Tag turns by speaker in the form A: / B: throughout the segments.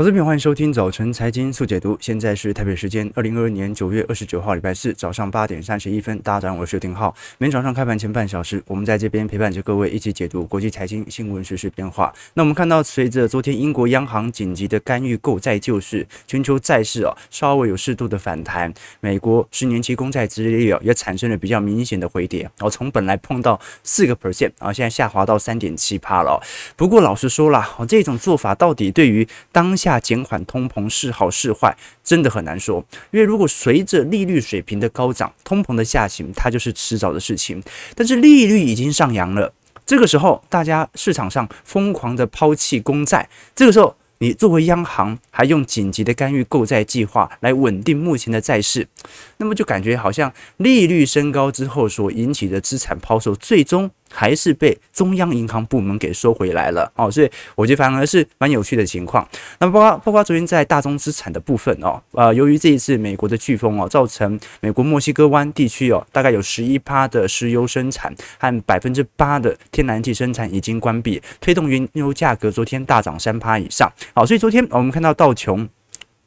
A: 投资朋友，欢迎收听早晨财经速解读。现在是台北时间二零二二年九月二十九号，礼拜四早上八点三十一分。大家早上好，我是丁浩。每天早上开盘前半小时，我们在这边陪伴着各位一起解读国际财经新闻实、时变化。那我们看到，随着昨天英国央行紧急的干预购债救市，全球债市啊稍微有适度的反弹。美国十年期公债殖利率啊也产生了比较明显的回跌，然后从本来碰到四个 percent 啊，现在下滑到三点七趴了。不过老实说啦，这种做法到底对于当下大减缓通膨是好是坏，真的很难说。因为如果随着利率水平的高涨，通膨的下行，它就是迟早的事情。但是利率已经上扬了，这个时候大家市场上疯狂的抛弃公债，这个时候你作为央行还用紧急的干预购债计划来稳定目前的债市，那么就感觉好像利率升高之后所引起的资产抛售，最终。还是被中央银行部门给收回来了哦，所以我觉得反而是蛮有趣的情况。那包括包括昨天在大宗资产的部分哦，呃，由于这一次美国的飓风哦，造成美国墨西哥湾地区哦，大概有十一趴的石油生产和百分之八的天然气生产已经关闭，推动原油价格昨天大涨三趴以上。好，所以昨天我们看到道琼。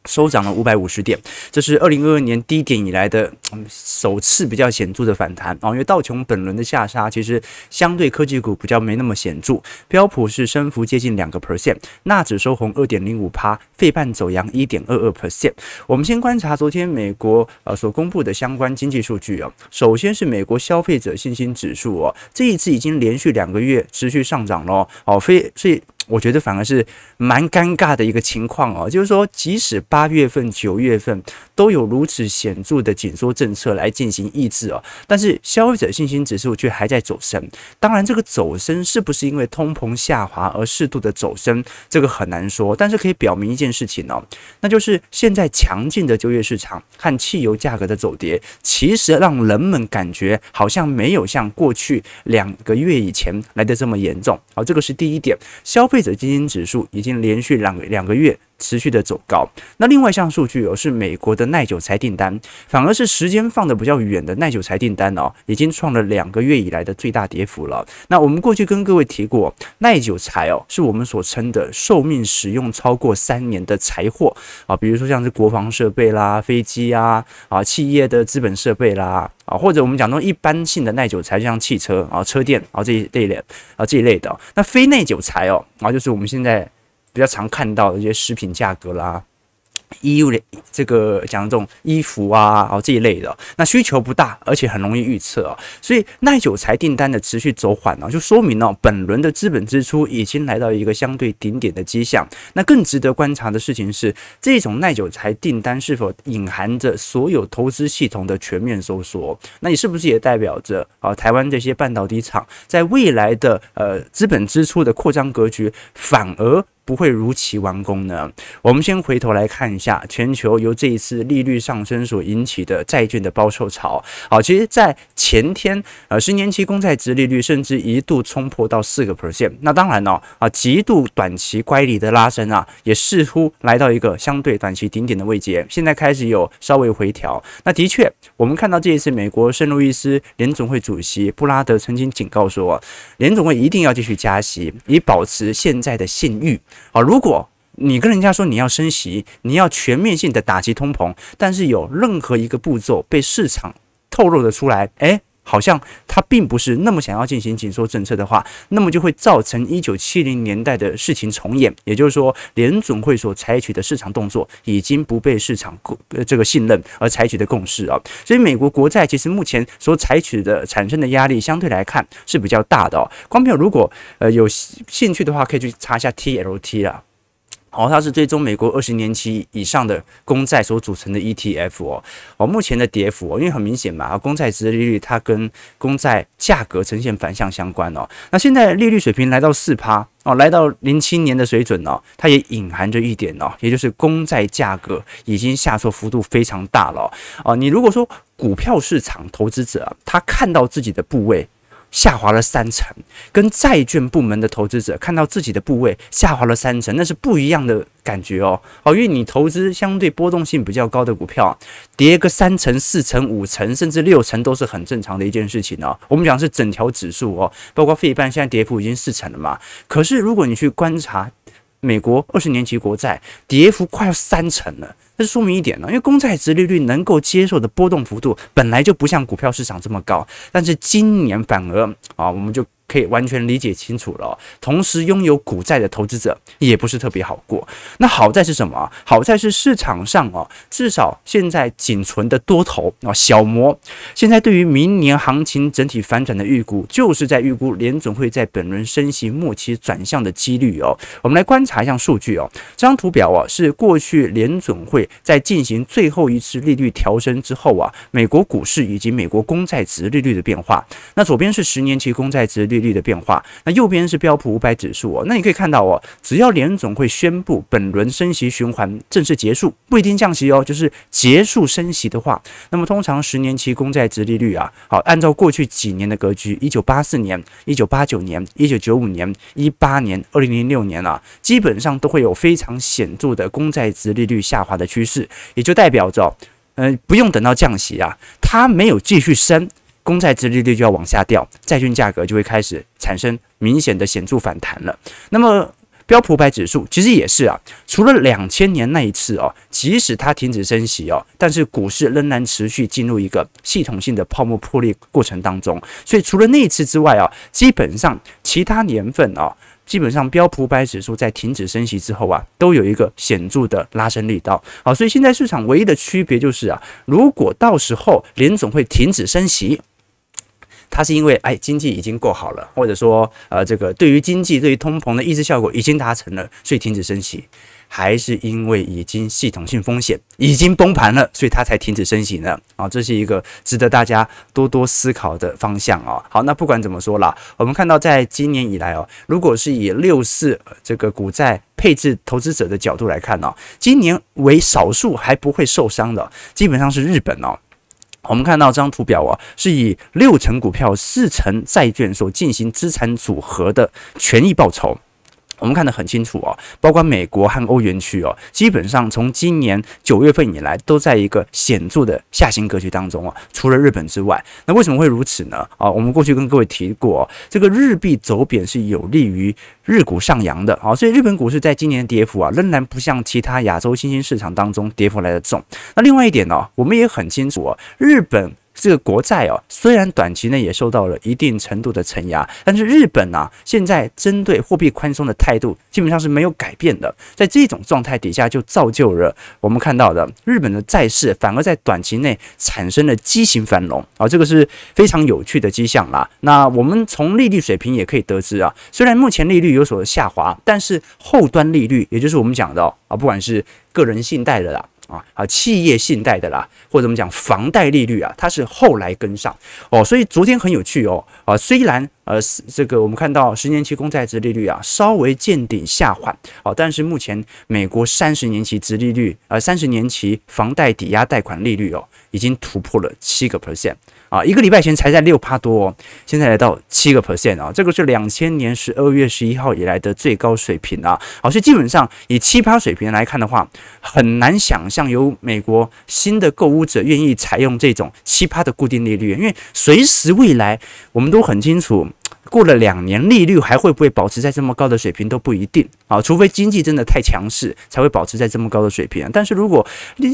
A: 收涨了五百五十点，这是二零二二年低点以来的首次比较显著的反弹啊！因为道琼本轮的下杀其实相对科技股比较没那么显著，标普是升幅接近两个 percent，纳指收红二点零五趴，费半走阳一点二二 percent。我们先观察昨天美国呃所公布的相关经济数据啊，首先是美国消费者信心指数哦，这一次已经连续两个月持续上涨了哦，非所以。我觉得反而是蛮尴尬的一个情况哦，就是说，即使八月份、九月份都有如此显著的紧缩政策来进行抑制哦，但是消费者信心指数却还在走升。当然，这个走升是不是因为通膨下滑而适度的走升，这个很难说。但是可以表明一件事情哦，那就是现在强劲的就业市场和汽油价格的走跌，其实让人们感觉好像没有像过去两个月以前来的这么严重。好，这个是第一点，消。消费者信心指数已经连续两个两个月持续的走高。那另外一项数据哦，是美国的耐久材订单，反而是时间放得比较远的耐久材订单哦，已经创了两个月以来的最大跌幅了。那我们过去跟各位提过，耐久材哦，是我们所称的寿命使用超过三年的财货啊，比如说像是国防设备啦、飞机啊、啊企业的资本设备啦啊，或者我们讲到一般性的耐久财，像汽车啊、车电啊这一类的啊这一类的。那非耐久材哦，啊就是我们现在。比较常看到的一些食品价格啦。衣物的这个讲这种衣服啊，哦这一类的，那需求不大，而且很容易预测啊，所以耐久材订单的持续走缓呢，就说明哦，本轮的资本支出已经来到一个相对顶点的迹象。那更值得观察的事情是，这种耐久材订单是否隐含着所有投资系统的全面收缩？那你是不是也代表着啊，台湾这些半导体厂在未来的呃资本支出的扩张格局反而？不会如期完工呢？我们先回头来看一下全球由这一次利率上升所引起的债券的抛售潮。好，其实，在前天，呃，十年期公债殖利率甚至一度冲破到四个 percent。那当然呢，啊，极度短期乖离的拉升啊，也似乎来到一个相对短期顶点的位阶。现在开始有稍微回调。那的确，我们看到这一次美国圣路易斯联总会主席布拉德曾经警告说，联总会一定要继续加息，以保持现在的信誉。好，如果你跟人家说你要升息，你要全面性的打击通膨，但是有任何一个步骤被市场透露的出来，诶，好像他并不是那么想要进行紧缩政策的话，那么就会造成一九七零年代的事情重演。也就是说，联总会所采取的市场动作已经不被市场共这个信任而采取的共识啊。所以，美国国债其实目前所采取的产生的压力相对来看是比较大的哦。光票如果呃有兴趣的话，可以去查一下 TLT 啊。哦，它是追踪美国二十年期以上的公债所组成的 ETF 哦。哦，目前的跌幅哦，因为很明显嘛，公债殖利率它跟公债价格呈现反向相关哦。那现在利率水平来到四趴哦，来到零七年的水准哦，它也隐含着一点哦，也就是公债价格已经下挫幅度非常大了哦。你如果说股票市场投资者他看到自己的部位。下滑了三成，跟债券部门的投资者看到自己的部位下滑了三成，那是不一样的感觉哦。哦，因为你投资相对波动性比较高的股票，跌个三成、四成、五成，甚至六成都是很正常的一件事情哦。我们讲是整条指数哦，包括费半现在跌幅已经四成了嘛。可是如果你去观察美国二十年期国债跌幅快要三成了。这说明一点呢，因为公债殖利率能够接受的波动幅度本来就不像股票市场这么高，但是今年反而啊，我们就。可以完全理解清楚了。同时拥有股债的投资者也不是特别好过。那好在是什么？好在是市场上哦，至少现在仅存的多头啊小摩，现在对于明年行情整体反转的预估，就是在预估联准会在本轮升息末期转向的几率哦。我们来观察一下数据哦。这张图表啊，是过去联准会在进行最后一次利率调升之后啊，美国股市以及美国公债殖利率的变化。那左边是十年期公债殖利率。的变化，那右边是标普五百指数哦。那你可以看到哦，只要联总会宣布本轮升息循环正式结束，不一定降息哦，就是结束升息的话，那么通常十年期公债殖利率啊，好，按照过去几年的格局，一九八四年、一九八九年、一九九五年、一八年、二零零六年啊，基本上都会有非常显著的公债殖利率下滑的趋势，也就代表着，嗯、呃，不用等到降息啊，它没有继续升。公债殖利率就要往下掉，债券价格就会开始产生明显的显著反弹了。那么标普百指数其实也是啊，除了两千年那一次哦，即使它停止升息哦，但是股市仍然持续进入一个系统性的泡沫破裂过程当中。所以除了那一次之外啊，基本上其他年份啊，基本上标普百指数在停止升息之后啊，都有一个显著的拉升力道。好，所以现在市场唯一的区别就是啊，如果到时候联总会停止升息。它是因为哎，经济已经够好了，或者说呃，这个对于经济对于通膨的抑制效果已经达成了，所以停止升息，还是因为已经系统性风险已经崩盘了，所以它才停止升息呢？啊，这是一个值得大家多多思考的方向啊。好，那不管怎么说啦，我们看到在今年以来哦，如果是以六四这个股债配置投资者的角度来看呢，今年为少数还不会受伤的，基本上是日本哦。我们看到这张图表啊，是以六成股票、四成债券所进行资产组合的权益报酬。我们看得很清楚哦，包括美国和欧元区哦，基本上从今年九月份以来都在一个显著的下行格局当中哦。除了日本之外，那为什么会如此呢？啊，我们过去跟各位提过，这个日币走贬是有利于日股上扬的啊，所以日本股市在今年的跌幅啊，仍然不像其他亚洲新兴市场当中跌幅来得重。那另外一点呢，我们也很清楚哦，日本。这个国债哦，虽然短期内也受到了一定程度的承压，但是日本啊，现在针对货币宽松的态度基本上是没有改变的。在这种状态底下，就造就了我们看到的日本的债市反而在短期内产生了畸形繁荣啊，这个是非常有趣的迹象啦。那我们从利率水平也可以得知啊，虽然目前利率有所下滑，但是后端利率，也就是我们讲的啊，不管是个人信贷的啦。啊啊，企业信贷的啦，或者我们讲房贷利率啊，它是后来跟上哦，所以昨天很有趣哦啊，虽然呃这个我们看到十年期公债值利率啊稍微见顶下缓哦，但是目前美国三十年期殖利率呃三十年期房贷抵押贷款利率哦已经突破了七个 percent。啊，一个礼拜前才在六趴多哦，现在来到七个 percent 啊，这个是两千年十二月十一号以来的最高水平啊。好，所以基本上以七趴水平来看的话，很难想象有美国新的购屋者愿意采用这种七趴的固定利率，因为随时未来我们都很清楚。过了两年，利率还会不会保持在这么高的水平都不一定啊，除非经济真的太强势，才会保持在这么高的水平。但是如果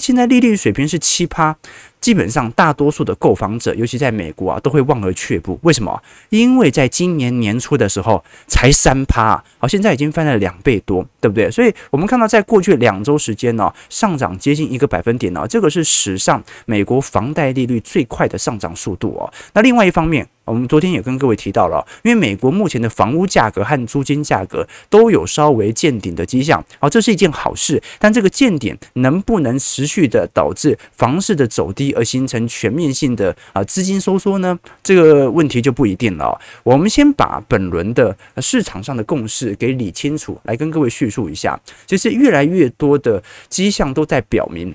A: 现在利率水平是七趴，基本上大多数的购房者，尤其在美国啊，都会望而却步。为什么？因为在今年年初的时候才三趴，好，现在已经翻了两倍多，对不对？所以我们看到，在过去两周时间呢，上涨接近一个百分点呢，这个是史上美国房贷利率最快的上涨速度哦。那另外一方面，我们昨天也跟各位提到了，因为美国目前的房屋价格和租金价格都有稍微见顶的迹象，好，这是一件好事。但这个见顶能不能持续的导致房市的走低，而形成全面性的啊资金收缩呢？这个问题就不一定了。我们先把本轮的市场上的共识给理清楚，来跟各位叙述一下。其实越来越多的迹象都在表明。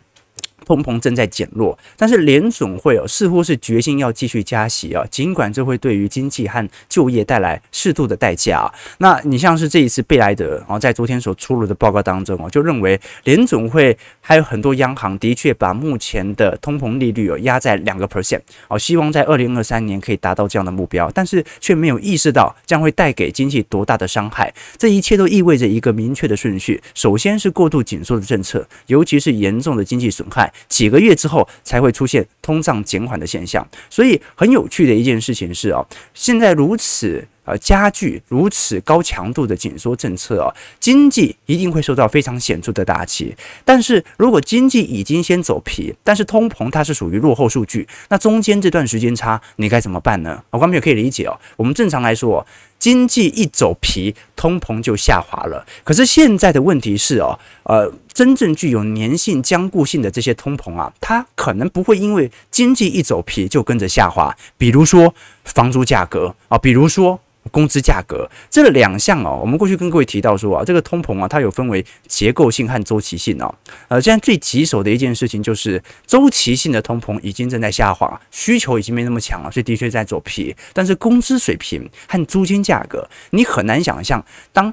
A: 通膨正在减弱，但是联总会哦似乎是决心要继续加息啊，尽管这会对于经济和就业带来适度的代价。那你像是这一次贝莱德啊，在昨天所出炉的报告当中哦，就认为联总会还有很多央行的确把目前的通膨利率哦压在两个 percent 哦，希望在二零二三年可以达到这样的目标，但是却没有意识到将会带给经济多大的伤害。这一切都意味着一个明确的顺序，首先是过度紧缩的政策，尤其是严重的经济损害。几个月之后才会出现通胀减缓的现象，所以很有趣的一件事情是啊，现在如此呃加剧如此高强度的紧缩政策啊，经济一定会受到非常显著的打击。但是如果经济已经先走皮，但是通膨它是属于落后数据，那中间这段时间差你该怎么办呢？我刚才也可以理解哦，我们正常来说。经济一走皮，通膨就下滑了。可是现在的问题是哦，呃，真正具有粘性、僵固性的这些通膨啊，它可能不会因为经济一走皮就跟着下滑。比如说房租价格啊，比如说。工资价格这两项哦，我们过去跟各位提到说啊，这个通膨啊，它有分为结构性和周期性哦。呃，现在最棘手的一件事情就是周期性的通膨已经正在下滑，需求已经没那么强了，所以的确在走皮。但是工资水平和租金价格，你很难想象，当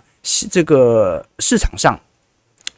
A: 这个市场上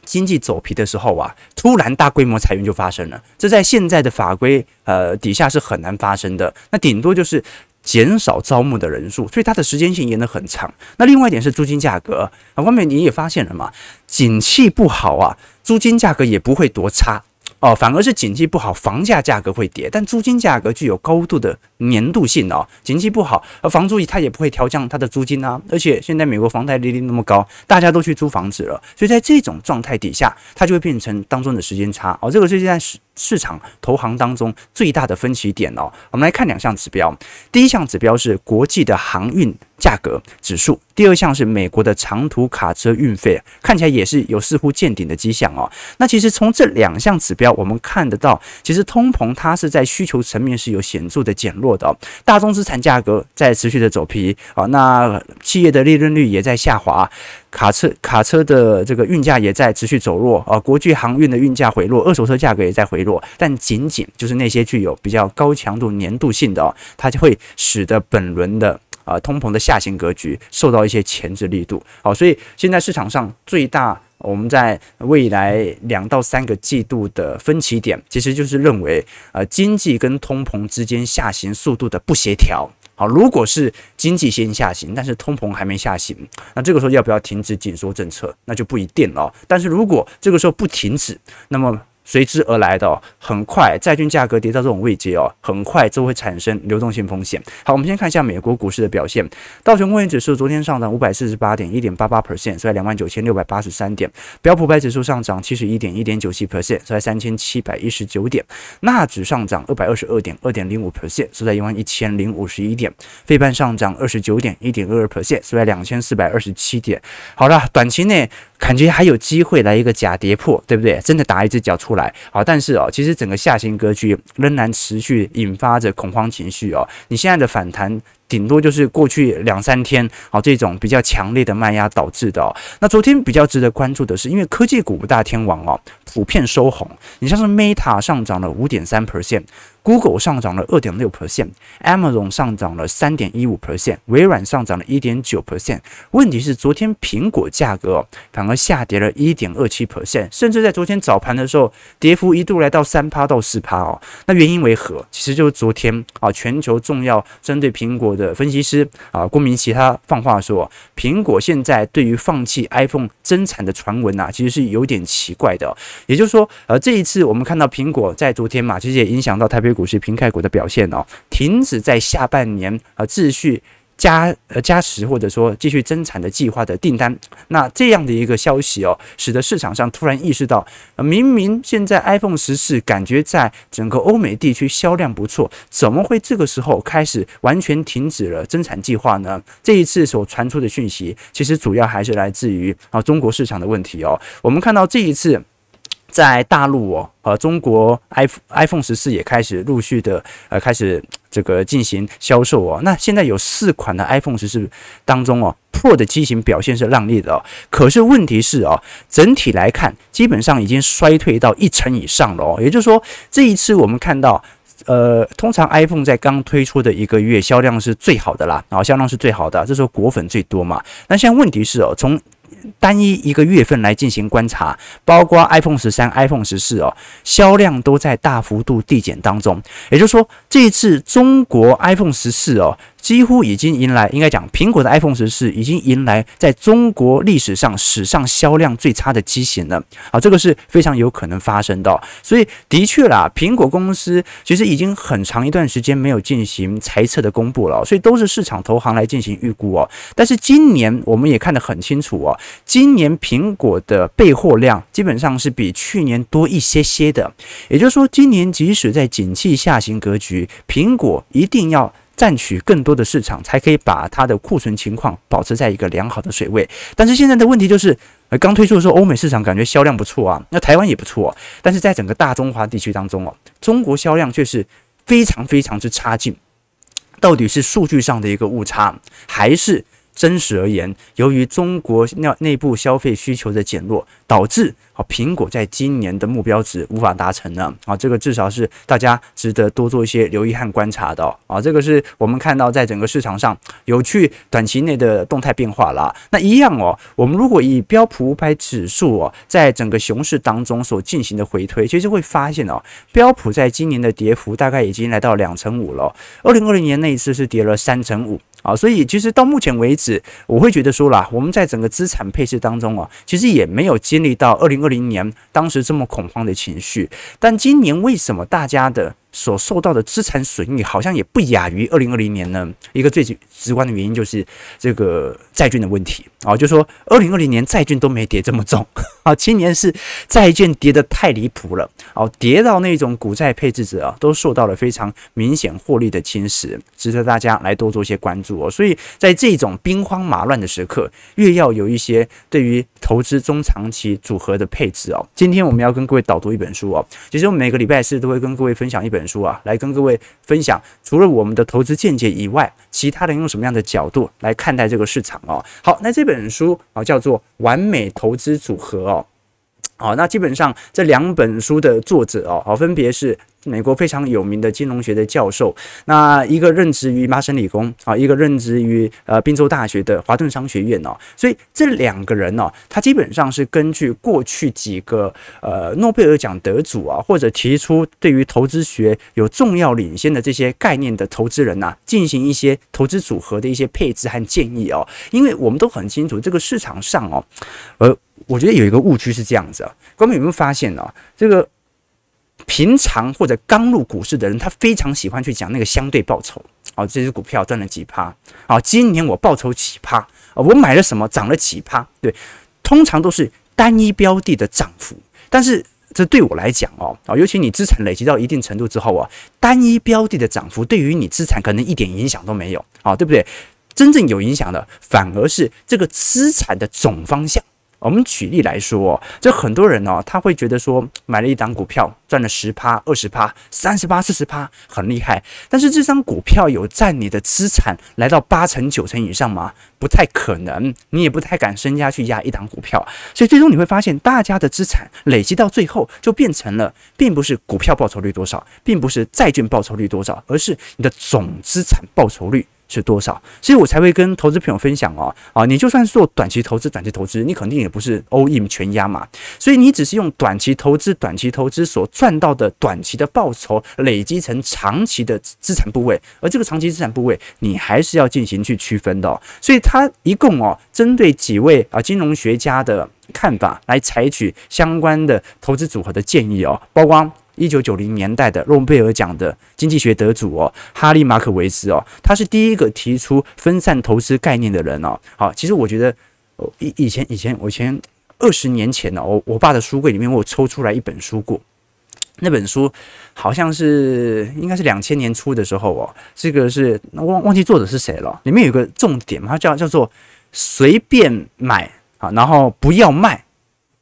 A: 经济走皮的时候啊，突然大规模裁员就发生了，这在现在的法规呃底下是很难发生的。那顶多就是。减少招募的人数，所以它的时间性延得很长。那另外一点是租金价格啊，外面你也发现了嘛，景气不好啊，租金价格也不会多差。哦，反而是景气不好，房价价格会跌，但租金价格具有高度的粘度性哦。景气不好，房租它也不会调降它的租金啊。而且现在美国房贷利率那么高，大家都去租房子了，所以在这种状态底下，它就会变成当中的时间差哦。这个是现在市场投行当中最大的分歧点哦。我们来看两项指标，第一项指标是国际的航运价格指数。第二项是美国的长途卡车运费，看起来也是有似乎见顶的迹象哦。那其实从这两项指标，我们看得到，其实通膨它是在需求层面是有显著的减弱的哦。大宗资产价格在持续的走皮啊，那企业的利润率也在下滑，卡车卡车的这个运价也在持续走弱啊，国际航运的运价回落，二手车价格也在回落，但仅仅就是那些具有比较高强度粘度性的哦，它就会使得本轮的。啊，通膨的下行格局受到一些前置力度，好，所以现在市场上最大，我们在未来两到三个季度的分歧点，其实就是认为，呃，经济跟通膨之间下行速度的不协调。好，如果是经济先下行，但是通膨还没下行，那这个时候要不要停止紧缩政策，那就不一定了。但是如果这个时候不停止，那么。随之而来的，很快债券价格跌到这种位阶哦，很快就会产生流动性风险。好，我们先看一下美国股市的表现。道琼工业指数昨天上涨五百四十八点，一点八八 percent，收在两万九千六百八十三点。标普百指数上涨七十一点，一点九七 percent，收在三千七百一十九点。纳指上涨二百二十二点，二点零五 percent，收在一万一千零五十一点。费半上涨二十九点，一点二二 percent，收在两千四百二十七点。好了，短期内。感觉还有机会来一个假跌破，对不对？真的打一只脚出来，好，但是哦，其实整个下行格局仍然持续引发着恐慌情绪哦。你现在的反弹。顶多就是过去两三天，好，这种比较强烈的卖压导致的哦。那昨天比较值得关注的是，因为科技股大天王哦，普遍收红。你像是 Meta 上涨了五点三 percent，Google 上涨了二点六 percent，Amazon 上涨了三点一五 percent，微软上涨了一点九 percent。问题是昨天苹果价格哦，反而下跌了一点二七 percent，甚至在昨天早盘的时候，跌幅一度来到三趴到四趴哦。那原因为何？其实就是昨天啊，全球重要针对苹果的。的分析师啊，郭明奇他放话说，苹果现在对于放弃 iPhone 增产的传闻啊，其实是有点奇怪的。也就是说，呃，这一次我们看到苹果在昨天嘛，其实也影响到台北股市、平开股的表现哦，停止在下半年啊秩序。加呃加时或者说继续增产的计划的订单，那这样的一个消息哦，使得市场上突然意识到，明明现在 iPhone 十四感觉在整个欧美地区销量不错，怎么会这个时候开始完全停止了增产计划呢？这一次所传出的讯息，其实主要还是来自于啊中国市场的问题哦。我们看到这一次。在大陆哦，呃，中国 iPhone iPhone 十四也开始陆续的呃开始这个进行销售哦。那现在有四款的 iPhone 十四当中哦，Pro 的机型表现是亮丽的哦。可是问题是哦，整体来看，基本上已经衰退到一成以上了哦。也就是说，这一次我们看到，呃，通常 iPhone 在刚推出的一个月销量是最好的啦，然后销量是最好的，这时候果粉最多嘛。那现在问题是哦，从单一一个月份来进行观察，包括 iPhone 十三、iPhone 十四哦，销量都在大幅度递减当中。也就是说，这一次中国 iPhone 十四哦。几乎已经迎来，应该讲，苹果的 iPhone 十四已经迎来在中国历史上史上销量最差的机型了。啊，这个是非常有可能发生的。所以，的确啦，苹果公司其实已经很长一段时间没有进行财测的公布了，所以都是市场投行来进行预估哦。但是今年我们也看得很清楚哦，今年苹果的备货量基本上是比去年多一些些的。也就是说，今年即使在景气下行格局，苹果一定要。占取更多的市场，才可以把它的库存情况保持在一个良好的水位。但是现在的问题就是，呃，刚推出的时候，欧美市场感觉销量不错啊，那台湾也不错，但是在整个大中华地区当中哦，中国销量却是非常非常之差劲。到底是数据上的一个误差，还是真实而言，由于中国内内部消费需求的减弱，导致？啊，苹果在今年的目标值无法达成呢。啊，这个至少是大家值得多做一些留意和观察的啊。这个是我们看到在整个市场上有趣短期内的动态变化了。那一样哦，我们如果以标普五百指数哦，在整个熊市当中所进行的回推，其实会发现哦，标普在今年的跌幅大概已经来到两成五了。二零二零年那一次是跌了三成五。啊，所以其实到目前为止，我会觉得说啦，我们在整个资产配置当中啊，其实也没有经历到二零二零年当时这么恐慌的情绪。但今年为什么大家的所受到的资产损益好像也不亚于二零二零年呢？一个最直观的原因就是这个债券的问题啊，就说二零二零年债券都没跌这么重 啊，今年是债券跌得太离谱了哦，跌到那种股债配置者啊都受到了非常明显获利的侵蚀，值得大家来多做一些关注哦。所以在这种兵荒马乱的时刻，越要有一些对于投资中长期组合的配置哦。今天我们要跟各位导读一本书哦，其实我每个礼拜四都会跟各位分享一本。书啊，来跟各位分享，除了我们的投资见解以外，其他人用什么样的角度来看待这个市场哦？好，那这本书啊叫做《完美投资组合》哦，好，那基本上这两本书的作者哦，好，分别是。美国非常有名的金融学的教授，那一个任职于麻省理工啊，一个任职于呃宾州大学的华顿商学院哦，所以这两个人呢，他基本上是根据过去几个呃诺贝尔奖得主啊，或者提出对于投资学有重要领先的这些概念的投资人呐，进行一些投资组合的一些配置和建议哦，因为我们都很清楚这个市场上哦，呃，我觉得有一个误区是这样子啊，各位有没有发现呢？这个。平常或者刚入股市的人，他非常喜欢去讲那个相对报酬。哦，这只股票赚了几趴？哦，今年我报酬几趴？哦，我买了什么涨了几趴？对，通常都是单一标的的涨幅。但是这对我来讲哦，啊，尤其你资产累积到一定程度之后啊，单一标的的涨幅对于你资产可能一点影响都没有。啊，对不对？真正有影响的反而是这个资产的总方向。我们举例来说，这很多人哦，他会觉得说，买了一档股票赚了十趴、二十趴、三十趴、四十趴，很厉害。但是这张股票有占你的资产来到八成、九成以上吗？不太可能，你也不太敢身家去压一档股票。所以最终你会发现，大家的资产累积到最后，就变成了，并不是股票报酬率多少，并不是债券报酬率多少，而是你的总资产报酬率。是多少？所以我才会跟投资朋友分享哦。啊，你就算是做短期投资，短期投资，你肯定也不是 all in 全压嘛。所以你只是用短期投资，短期投资所赚到的短期的报酬累积成长期的资产部位，而这个长期资产部位，你还是要进行去区分的哦。所以它一共哦，针对几位啊金融学家的看法来采取相关的投资组合的建议哦，包括。一九九零年代的诺贝尔奖的经济学得主哦，哈利马可维斯哦，他是第一个提出分散投资概念的人哦。好，其实我觉得，以以前以前我前二十年前呢，我我爸的书柜里面我抽出来一本书过，那本书好像是应该是两千年初的时候哦，这个是忘忘记作者是谁了，里面有个重点，它叫叫做随便买啊，然后不要卖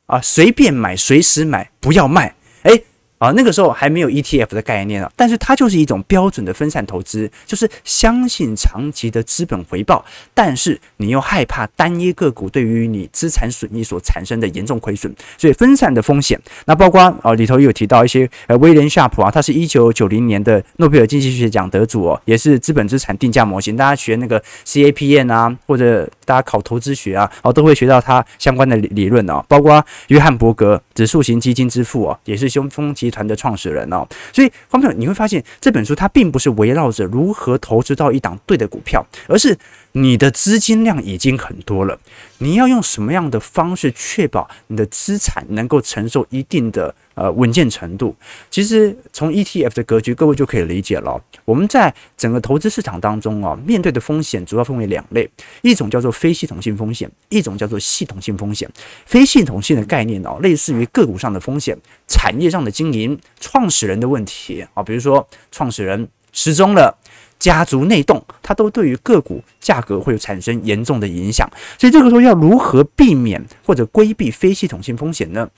A: 啊，随便买，随时买，不要卖。诶。啊，那个时候还没有 ETF 的概念啊，但是它就是一种标准的分散投资，就是相信长期的资本回报，但是你又害怕单一个股对于你资产损益所产生的严重亏损，所以分散的风险。那包括啊里头有提到一些呃威廉夏普啊，他是一九九零年的诺贝尔经济学奖得主哦，也是资本资产定价模型。大家学那个 CAPM 啊，或者大家考投资学啊，哦都会学到它相关的理理论哦。包括约翰伯格指数型基金之父哦，也是凶风集团的创始人哦，所以方朋友你会发现这本书它并不是围绕着如何投资到一档对的股票，而是你的资金量已经很多了，你要用什么样的方式确保你的资产能够承受一定的呃稳健程度？其实从 ETF 的格局，各位就可以理解了。我们在整个投资市场当中啊，面对的风险主要分为两类，一种叫做非系统性风险，一种叫做系统性风险。非系统性的概念哦，类似于个股上的风险、产业上的经营、创始人的问题啊，比如说创始人失踪了。家族内动，它都对于个股价格会产生严重的影响，所以这个时候要如何避免或者规避非系统性风险呢？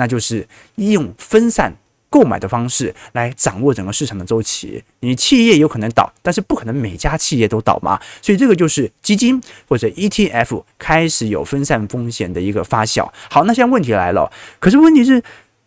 A: 那就是用分散购买的方式来掌握整个市场的周期。你企业有可能倒，但是不可能每家企业都倒嘛，所以这个就是基金或者 ETF 开始有分散风险的一个发酵。好，那现在问题来了，可是问题是。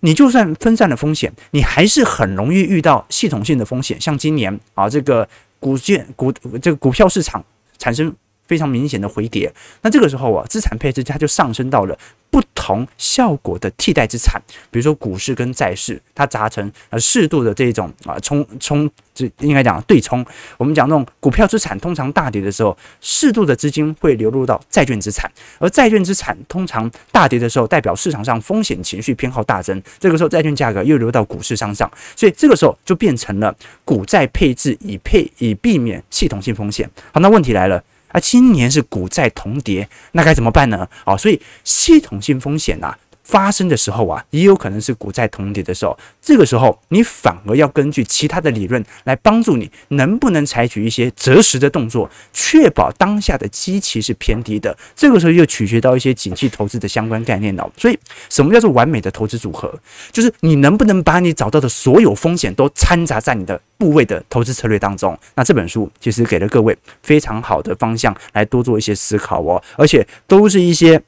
A: 你就算分散了风险，你还是很容易遇到系统性的风险。像今年啊，这个股券股这个股票市场产生非常明显的回跌，那这个时候啊，资产配置它就上升到了不同效果的替代资产，比如说股市跟债市，它砸成呃适度的这种啊冲冲，这应该讲对冲。我们讲那种股票资产通常大跌的时候，适度的资金会流入到债券资产，而债券资产通常大跌的时候，代表市场上风险情绪偏好大增，这个时候债券价格又流到股市上上，所以这个时候就变成了股债配置以配以避免系统性风险。好，那问题来了。啊，今年是股债同跌，那该怎么办呢？啊，所以系统性风险啊。发生的时候啊，也有可能是股债同跌的时候。这个时候，你反而要根据其他的理论来帮助你，能不能采取一些择时的动作，确保当下的基期是偏低的。这个时候又取决到一些景气投资的相关概念了。所以，什么叫做完美的投资组合？就是你能不能把你找到的所有风险都掺杂在你的部位的投资策略当中？那这本书其实给了各位非常好的方向来多做一些思考哦，而且都是一些。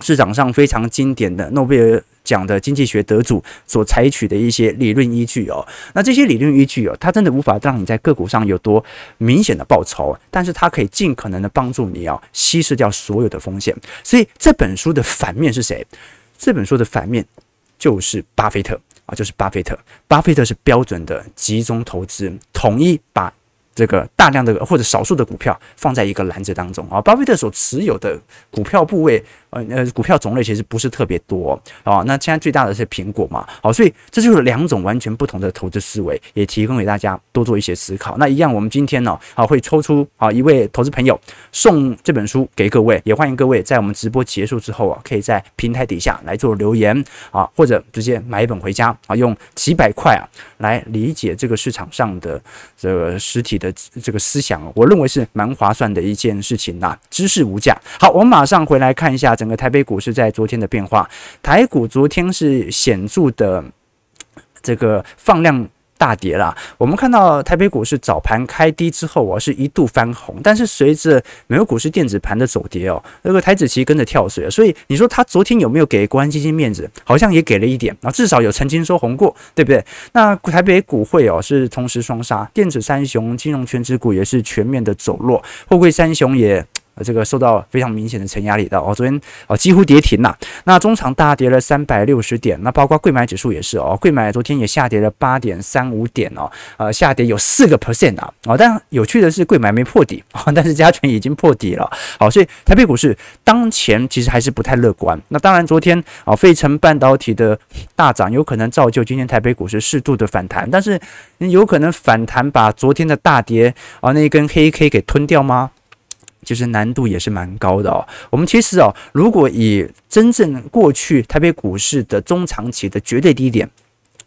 A: 市场上非常经典的诺贝尔奖的经济学得主所采取的一些理论依据哦，那这些理论依据哦，它真的无法让你在个股上有多明显的报酬，但是它可以尽可能的帮助你哦，稀释掉所有的风险。所以这本书的反面是谁？这本书的反面就是巴菲特啊，就是巴菲特。巴菲特是标准的集中投资，统一把。这个大量的或者少数的股票放在一个篮子当中啊，巴菲特所持有的股票部位，呃呃，股票种类其实不是特别多啊。那现在最大的是苹果嘛，好，所以这就是两种完全不同的投资思维，也提供给大家多做一些思考。那一样，我们今天呢，啊，会抽出啊一位投资朋友送这本书给各位，也欢迎各位在我们直播结束之后啊，可以在平台底下来做留言啊，或者直接买一本回家啊，用几百块啊来理解这个市场上的这个实体的。的这个思想，我认为是蛮划算的一件事情呐。知识无价。好，我们马上回来看一下整个台北股市在昨天的变化。台股昨天是显著的这个放量。大跌了，我们看到台北股市早盘开低之后啊，是一度翻红，但是随着美国股市电子盘的走跌哦，那个台指期跟着跳水，所以你说他昨天有没有给国安基金面子？好像也给了一点啊，至少有曾经说红过，对不对？那台北股会哦是同时双杀，电子三雄、金融权值股也是全面的走弱，货柜三雄也。呃，这个受到非常明显的承压力道哦，昨天哦几乎跌停了。那中场大跌了三百六十点，那包括柜买指数也是哦，柜买昨天也下跌了八点三五点哦，呃，下跌有四个 percent 啊。哦，但有趣的是柜买没破底啊，但是加权已经破底了。好，所以台北股市当前其实还是不太乐观。那当然，昨天啊，费城半导体的大涨有可能造就今天台北股市适度的反弹，但是有可能反弹把昨天的大跌啊那一根黑 K 给吞掉吗？其实难度也是蛮高的哦。我们其实哦，如果以真正过去台北股市的中长期的绝对低点，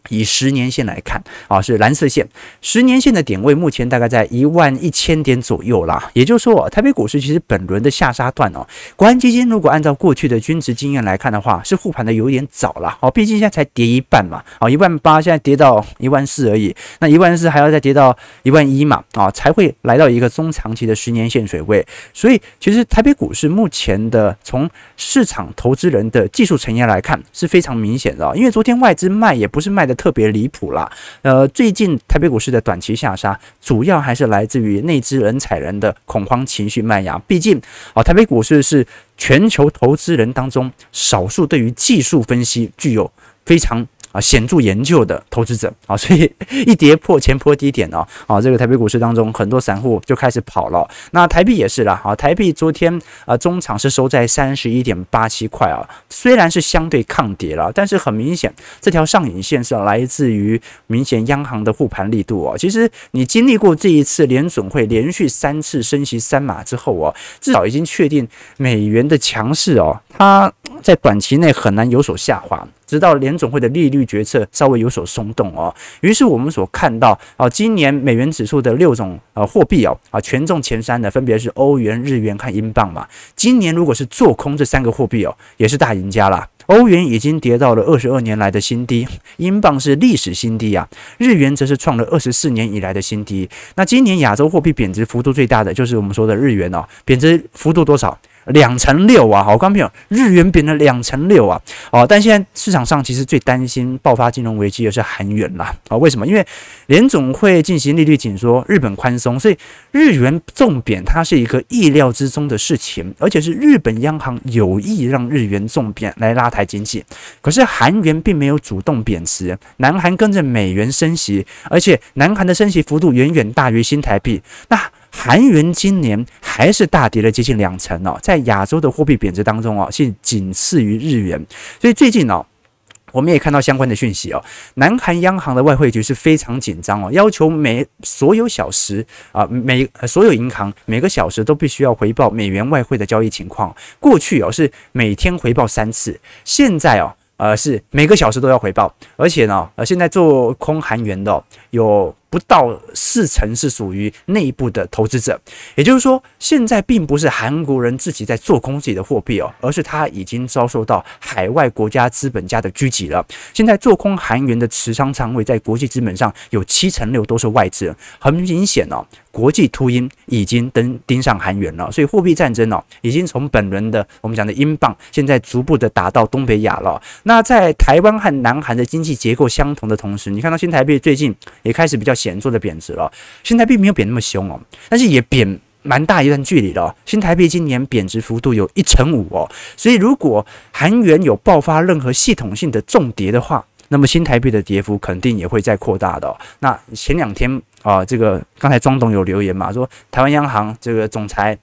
A: 以十年线来看啊，是蓝色线，十年线的点位目前大概在一万一千点左右啦。也就是说，台北股市其实本轮的下杀段哦，国安基金如果按照过去的均值经验来看的话，是护盘的有点早了哦。毕竟现在才跌一半嘛，啊，一万八现在跌到一万四而已，那一万四还要再跌到一万一嘛，啊，才会来到一个中长期的十年线水位。所以，其实台北股市目前的从市场投资人的技术层面来看是非常明显的，因为昨天外资卖也不是卖的。特别离谱啦，呃，最近台北股市的短期下杀，主要还是来自于内资人踩人的恐慌情绪蔓延。毕竟啊，台北股市是全球投资人当中少数对于技术分析具有非常。啊，显著研究的投资者啊，所以一跌破前波低点哦，啊，这个台北股市当中很多散户就开始跑了。那台币也是啦，啊，台币昨天啊中场是收在三十一点八七块啊，虽然是相对抗跌了，但是很明显这条上影线是来自于明显央行的护盘力度哦。其实你经历过这一次联准会连续三次升息三码之后哦，至少已经确定美元的强势哦，它在短期内很难有所下滑。直到联总会的利率决策稍微有所松动哦，于是我们所看到啊，今年美元指数的六种呃货币哦啊，权重前三的分别是欧元、日元和英镑嘛。今年如果是做空这三个货币哦，也是大赢家啦。欧元已经跌到了二十二年来的新低，英镑是历史新低啊，日元则是创了二十四年以来的新低。那今年亚洲货币贬值幅度最大的就是我们说的日元哦，贬值幅度多少？两成六啊，好，我刚朋友，日元贬了两成六啊，哦，但现在市场上其实最担心爆发金融危机的是韩元啦，啊，为什么？因为联总会进行利率紧缩，日本宽松，所以日元重贬它是一个意料之中的事情，而且是日本央行有意让日元重贬来拉抬经济。可是韩元并没有主动贬值，南韩跟着美元升息，而且南韩的升息幅度远远大于新台币，那。韩元今年还是大跌了接近两成哦，在亚洲的货币贬值当中哦，是仅次于日元。所以最近哦，我们也看到相关的讯息哦，南韩央行的外汇局是非常紧张哦，要求每所有小时啊，每所有银行每个小时都必须要回报美元外汇的交易情况。过去哦是每天回报三次，现在哦呃是每个小时都要回报，而且呢呃现在做空韩元的有。不到四成是属于内部的投资者，也就是说，现在并不是韩国人自己在做空自己的货币哦，而是他已经遭受到海外国家资本家的狙击了。现在做空韩元的持仓仓位在国际资本上有七成六都是外资，很明显哦，国际秃鹰已经登盯上韩元了，所以货币战争哦，已经从本轮的我们讲的英镑，现在逐步的打到东北亚了。那在台湾和南韩的经济结构相同的同时，你看到新台币最近也开始比较。显著的贬值了，新台币没有贬那么凶哦，但是也贬蛮大一段距离了。新台币今年贬值幅度有一成五哦，所以如果韩元有爆发任何系统性的重跌的话，那么新台币的跌幅肯定也会再扩大的。那前两天啊，这个刚才庄董有留言嘛，说台湾央行这个总裁。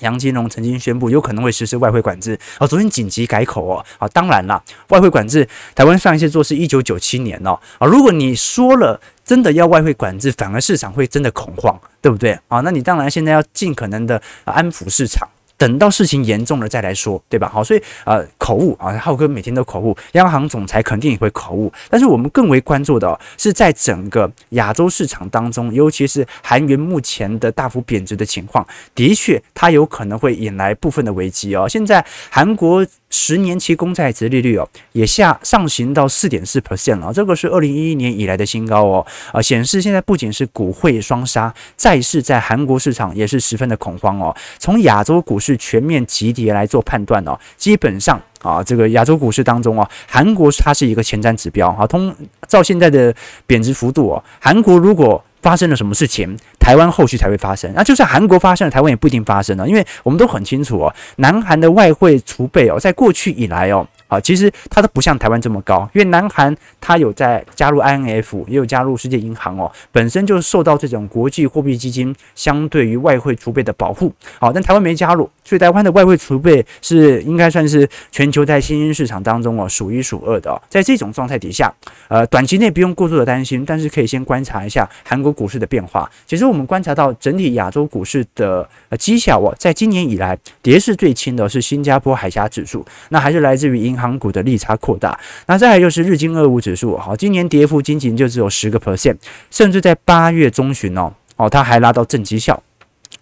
A: 杨金龙曾经宣布有可能会实施外汇管制，哦，昨天紧急改口哦，啊，当然了，外汇管制，台湾上一次做是一九九七年哦，啊，如果你说了真的要外汇管制，反而市场会真的恐慌，对不对？啊，那你当然现在要尽可能的安抚市场。等到事情严重了再来说，对吧？好，所以呃，口误啊，浩哥每天都口误，央行总裁肯定也会口误。但是我们更为关注的是，在整个亚洲市场当中，尤其是韩元目前的大幅贬值的情况，的确它有可能会引来部分的危机哦。现在韩国。十年期公债殖利率哦，也下上行到四点四 percent 了，这个是二零一一年以来的新高哦，啊，显示现在不仅是股汇双杀，债市在韩国市场也是十分的恐慌哦。从亚洲股市全面急跌来做判断哦，基本上啊，这个亚洲股市当中哦，韩国它是一个前瞻指标啊，通照现在的贬值幅度哦，韩国如果发生了什么事情，台湾后续才会发生。那就算韩国发生了，台湾也不一定发生了，因为我们都很清楚哦，南韩的外汇储备哦，在过去以来哦。啊，其实它都不像台湾这么高，因为南韩它有在加入 IMF，也有加入世界银行哦，本身就受到这种国际货币基金相对于外汇储备的保护。好，但台湾没加入，所以台湾的外汇储备是应该算是全球在新兴市场当中哦数一数二的哦。在这种状态底下，呃，短期内不用过度的担心，但是可以先观察一下韩国股市的变化。其实我们观察到整体亚洲股市的呃绩效哦，在今年以来跌势最轻的是新加坡海峡指数，那还是来自于银。银行股的利差扩大。那再来就是日经二五指数，好，今年跌幅仅仅就只有十个 percent，甚至在八月中旬哦，哦，它还拉到正绩效。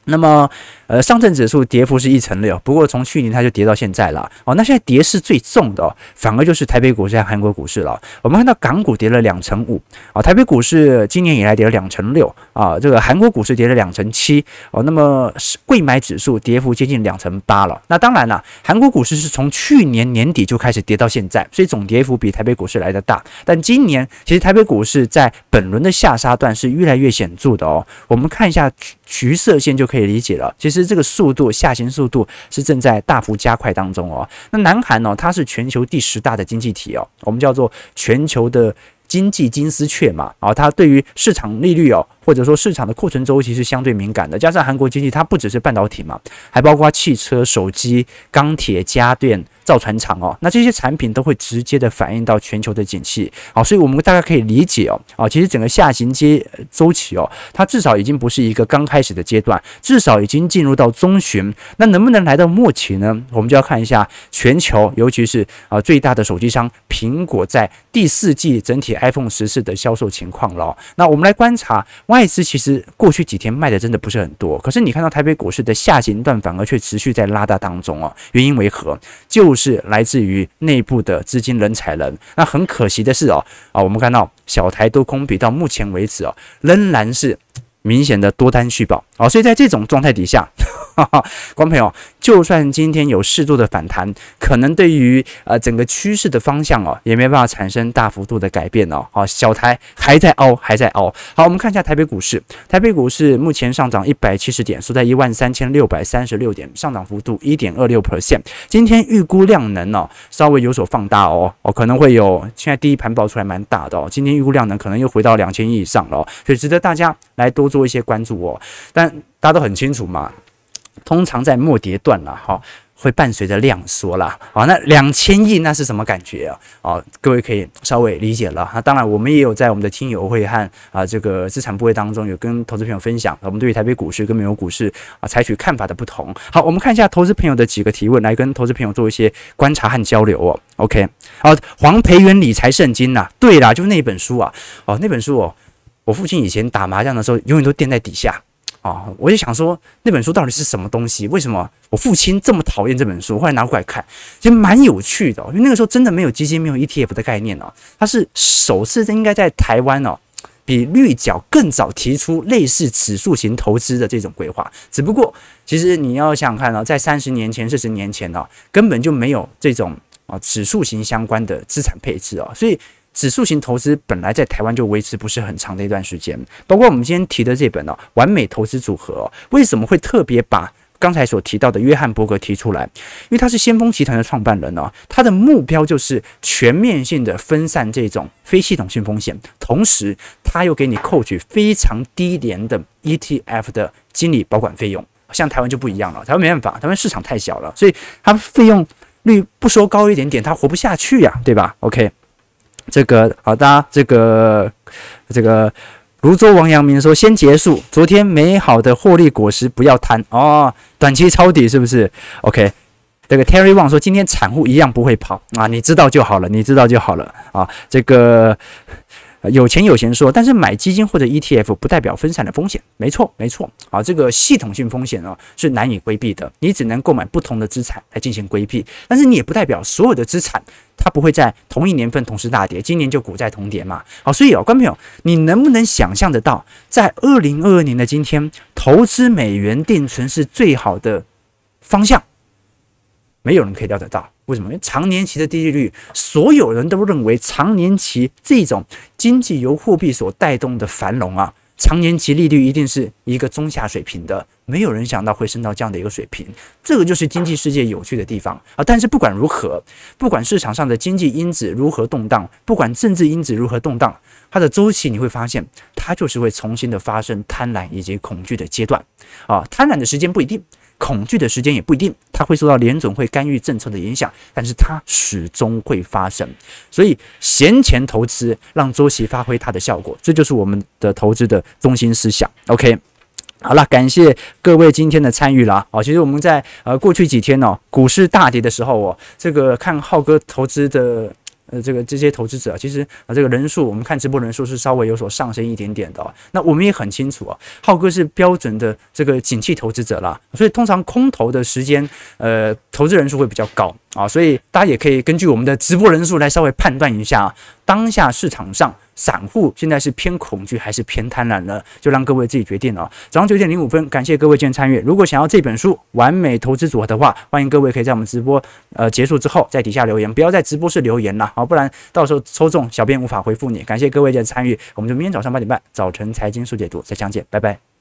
A: 那么，呃，上证指数跌幅是一成六，不过从去年它就跌到现在了。哦，那现在跌势最重的，哦，反而就是台北股市和韩国股市了。我们看到港股跌了两成五，啊，台北股市今年以来跌了两成六，啊，这个韩国股市跌了两成七，哦，那么柜买指数跌幅接近两成八了。那当然了，韩国股市是从去年年底就开始跌到现在，所以总跌幅比台北股市来的大。但今年其实台北股市在本轮的下杀段是越来越显著的哦。我们看一下橘色线就可以可以理解了，其实这个速度下行速度是正在大幅加快当中哦。那南韩呢，它是全球第十大的经济体哦，我们叫做全球的经济金丝雀嘛，啊，它对于市场利率哦。或者说市场的库存周期是相对敏感的，加上韩国经济它不只是半导体嘛，还包括汽车、手机、钢铁、家电、造船厂哦，那这些产品都会直接的反映到全球的景气，好，所以我们大概可以理解哦，啊，其实整个下行阶周期哦，它至少已经不是一个刚开始的阶段，至少已经进入到中旬，那能不能来到末期呢？我们就要看一下全球，尤其是啊最大的手机商苹果在第四季整体 iPhone 十四的销售情况了。那我们来观察。外资其实过去几天卖的真的不是很多，可是你看到台北股市的下行段反而却持续在拉大当中哦，原因为何？就是来自于内部的资金人踩人。那很可惜的是哦，啊，我们看到小台多空比到目前为止哦，仍然是明显的多单续保哦，所以在这种状态底下。哈哈，观众朋友，就算今天有适度的反弹，可能对于呃整个趋势的方向哦，也没办法产生大幅度的改变哦。好，小台还在凹，还在凹。好，我们看一下台北股市，台北股市目前上涨一百七十点，收在一万三千六百三十六点，上涨幅度一点二六 percent。今天预估量能哦，稍微有所放大哦，哦可能会有现在第一盘爆出来蛮大的哦，今天预估量能可能又回到两千亿以上了哦，所以值得大家来多做一些关注哦。但大家都很清楚嘛。通常在末跌段了，哈，会伴随着量缩啦，好，那两千亿那是什么感觉啊？哦，各位可以稍微理解了。那当然，我们也有在我们的听友会和啊这个资产部位当中有跟投资朋友分享，我们对于台北股市跟美国股市啊采取看法的不同。好，我们看一下投资朋友的几个提问，来跟投资朋友做一些观察和交流哦。OK，好，黄培元理财圣经呐，对啦，就那本书啊，哦，那本书哦，我父亲以前打麻将的时候永远都垫在底下。啊，我就想说那本书到底是什么东西？为什么我父亲这么讨厌这本书？后来拿过来看，其实蛮有趣的。因为那个时候真的没有基金、没有 ETF 的概念哦。它是首次应该在台湾哦，比绿角更早提出类似指数型投资的这种规划。只不过，其实你要想看哦，在三十年前、四十年前哦，根本就没有这种啊指数型相关的资产配置哦，所以。指数型投资本来在台湾就维持不是很长的一段时间，包括我们今天提的这本哦，完美投资组合，为什么会特别把刚才所提到的约翰伯格提出来？因为他是先锋集团的创办人哦，他的目标就是全面性的分散这种非系统性风险，同时他又给你扣取非常低廉的 ETF 的经理保管费用。像台湾就不一样了，台湾没办法，台湾市场太小了，所以他费用率不说高一点点，他活不下去呀，对吧？OK。这个好的，这个这个泸州王阳明说先结束，昨天美好的获利果实不要贪哦，短期抄底是不是？OK，这个 Terry Wang 说今天产户一样不会跑啊，你知道就好了，你知道就好了啊，这个。有钱有闲说，但是买基金或者 ETF 不代表分散的风险，没错没错啊，这个系统性风险呢是难以规避的，你只能购买不同的资产来进行规避，但是你也不代表所有的资产它不会在同一年份同时大跌，今年就股债同跌嘛，好，所以哦，观众朋友，你能不能想象得到，在二零二二年的今天，投资美元定存是最好的方向？没有人可以料得到。为什么？因为长年期的低利率，所有人都认为长年期这种经济由货币所带动的繁荣啊，长年期利率一定是一个中下水平的。没有人想到会升到这样的一个水平，这个就是经济世界有趣的地方啊！但是不管如何，不管市场上的经济因子如何动荡，不管政治因子如何动荡，它的周期你会发现，它就是会重新的发生贪婪以及恐惧的阶段啊！贪婪的时间不一定。恐惧的时间也不一定，它会受到联总会干预政策的影响，但是它始终会发生。所以闲钱投资，让周期发挥它的效果，这就是我们的投资的中心思想。OK，好了，感谢各位今天的参与啦。哦，其实我们在呃过去几天哦，股市大跌的时候哦，这个看浩哥投资的。呃，这个这些投资者啊其实啊，这个人数我们看直播人数是稍微有所上升一点点的。那我们也很清楚啊，浩哥是标准的这个景气投资者啦，所以通常空投的时间，呃，投资人数会比较高啊，所以大家也可以根据我们的直播人数来稍微判断一下，当下市场上。散户现在是偏恐惧还是偏贪婪呢？就让各位自己决定了。早上九点零五分，感谢各位今天参与。如果想要这本书《完美投资组合》的话，欢迎各位可以在我们直播呃结束之后在底下留言，不要在直播室留言了，好，不然到时候抽中小编无法回复你。感谢各位的参与，我们就明天早上八点半早晨财经速解读再相见，拜拜。